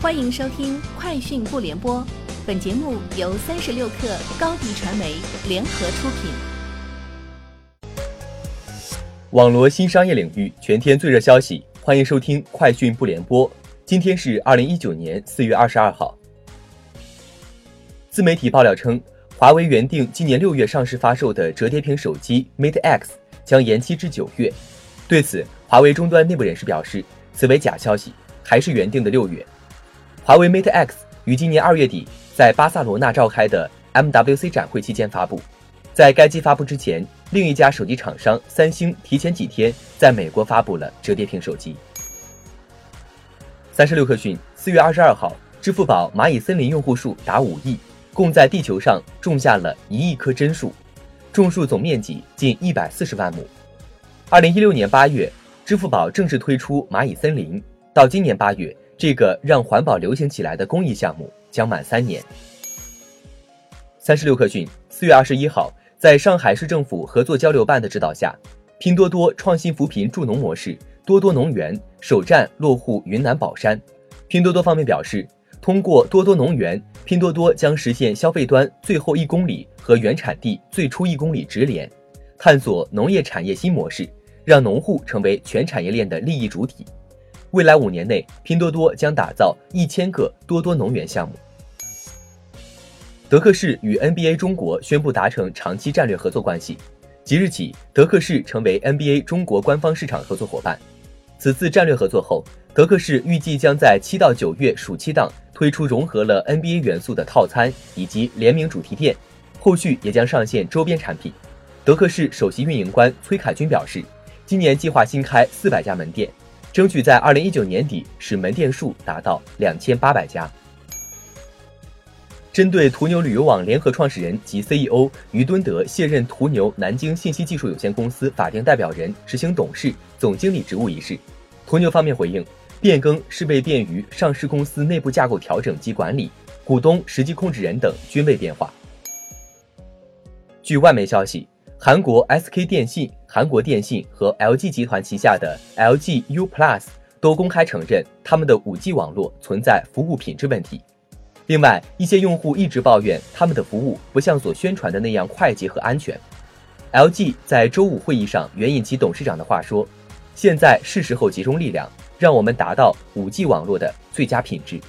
欢迎收听《快讯不联播》，本节目由三十六克高低传媒联合出品。网罗新商业领域全天最热消息，欢迎收听《快讯不联播》。今天是二零一九年四月二十二号。自媒体爆料称，华为原定今年六月上市发售的折叠屏手机 Mate X 将延期至九月。对此，华为终端内部人士表示，此为假消息，还是原定的六月。华为 Mate X 于今年二月底在巴塞罗那召开的 MWC 展会期间发布，在该机发布之前，另一家手机厂商三星提前几天在美国发布了折叠屏手机。三十六氪讯，四月二十二号，支付宝蚂蚁森林用户数达五亿，共在地球上种下了一亿棵真树，种树总面积近一百四十万亩。二零一六年八月，支付宝正式推出蚂蚁森林，到今年八月。这个让环保流行起来的公益项目将满三年。三十六氪讯，四月二十一号，在上海市政府合作交流办的指导下，拼多多创新扶贫助农模式“多多农园”首站落户云南保山。拼多多方面表示，通过多多农园，拼多多将实现消费端最后一公里和原产地最初一公里直连，探索农业产业新模式，让农户成为全产业链的利益主体。未来五年内，拼多多将打造一千个多多农园项目。德克士与 NBA 中国宣布达成长期战略合作关系，即日起，德克士成为 NBA 中国官方市场合作伙伴。此次战略合作后，德克士预计将在七到九月暑期档推出融合了 NBA 元素的套餐以及联名主题店，后续也将上线周边产品。德克士首席运营官崔凯军表示，今年计划新开四百家门店。争取在二零一九年底使门店数达到两千八百家。针对途牛旅游网联合创始人及 CEO 于敦德卸任途牛南京信息技术有限公司法定代表人、执行董事、总经理职务一事，途牛方面回应，变更是为便于上市公司内部架构调整及管理，股东、实际控制人等均未变化。据外媒消息。韩国 SK 电信、韩国电信和 LG 集团旗下的 LG U Plus 都公开承认，他们的 5G 网络存在服务品质问题。另外，一些用户一直抱怨他们的服务不像所宣传的那样快捷和安全。LG 在周五会议上援引其董事长的话说：“现在是时候集中力量，让我们达到 5G 网络的最佳品质。”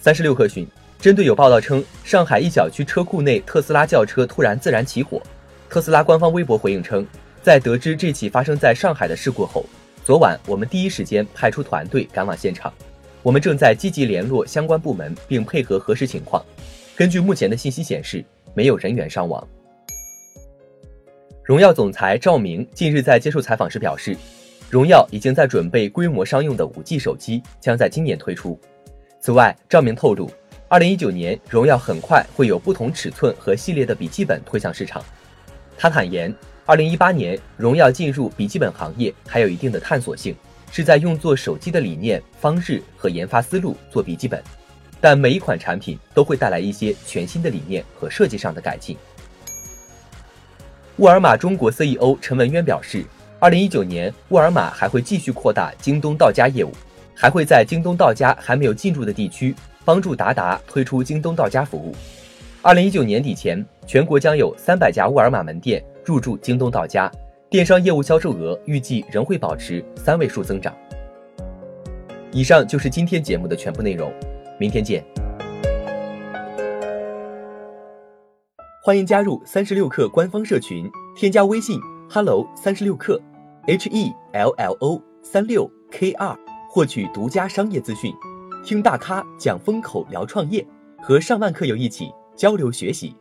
三十六氪讯。针对有报道称上海一小区车库内特斯拉轿车突然自燃起火，特斯拉官方微博回应称，在得知这起发生在上海的事故后，昨晚我们第一时间派出团队赶往现场，我们正在积极联络相关部门并配合核实情况。根据目前的信息显示，没有人员伤亡。荣耀总裁赵明近日在接受采访时表示，荣耀已经在准备规模商用的 5G 手机，将在今年推出。此外，赵明透露。二零一九年，荣耀很快会有不同尺寸和系列的笔记本推向市场。他坦言，二零一八年荣耀进入笔记本行业还有一定的探索性，是在用做手机的理念、方式和研发思路做笔记本，但每一款产品都会带来一些全新的理念和设计上的改进。沃尔玛中国 CEO 陈文渊表示，二零一九年沃尔玛还会继续扩大京东到家业务，还会在京东到家还没有进入的地区。帮助达达推出京东到家服务。二零一九年底前，全国将有三百家沃尔玛门店入驻京东到家，电商业务销售额预计仍会保持三位数增长。以上就是今天节目的全部内容，明天见。欢迎加入三十六氪官方社群，添加微信 hello 三十六氪，h e l l o 三六 k 二，获取独家商业资讯。听大咖讲风口，聊创业，和上万客友一起交流学习。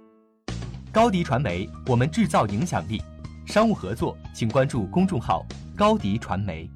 高迪传媒，我们制造影响力。商务合作，请关注公众号高迪传媒。